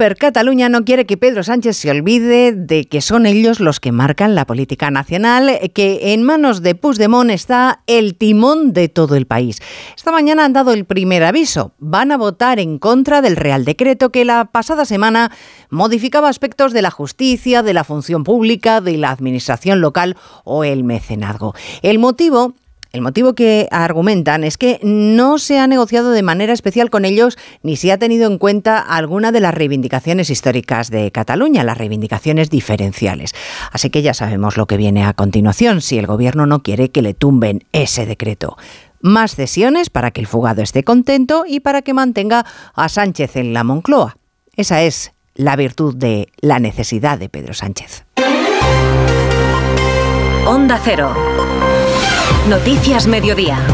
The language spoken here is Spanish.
Per Cataluña no quiere que Pedro Sánchez se olvide de que son ellos los que marcan la política nacional, que en manos de Puigdemont está el timón de todo el país. Esta mañana han dado el primer aviso. Van a votar en contra del Real Decreto que la pasada semana modificaba aspectos de la justicia, de la función pública, de la administración local o el mecenazgo. El motivo el motivo que argumentan es que no se ha negociado de manera especial con ellos ni se ha tenido en cuenta alguna de las reivindicaciones históricas de Cataluña, las reivindicaciones diferenciales. Así que ya sabemos lo que viene a continuación si el gobierno no quiere que le tumben ese decreto. Más cesiones para que el fugado esté contento y para que mantenga a Sánchez en la Moncloa. Esa es la virtud de la necesidad de Pedro Sánchez. Onda Cero. Noticias Mediodía.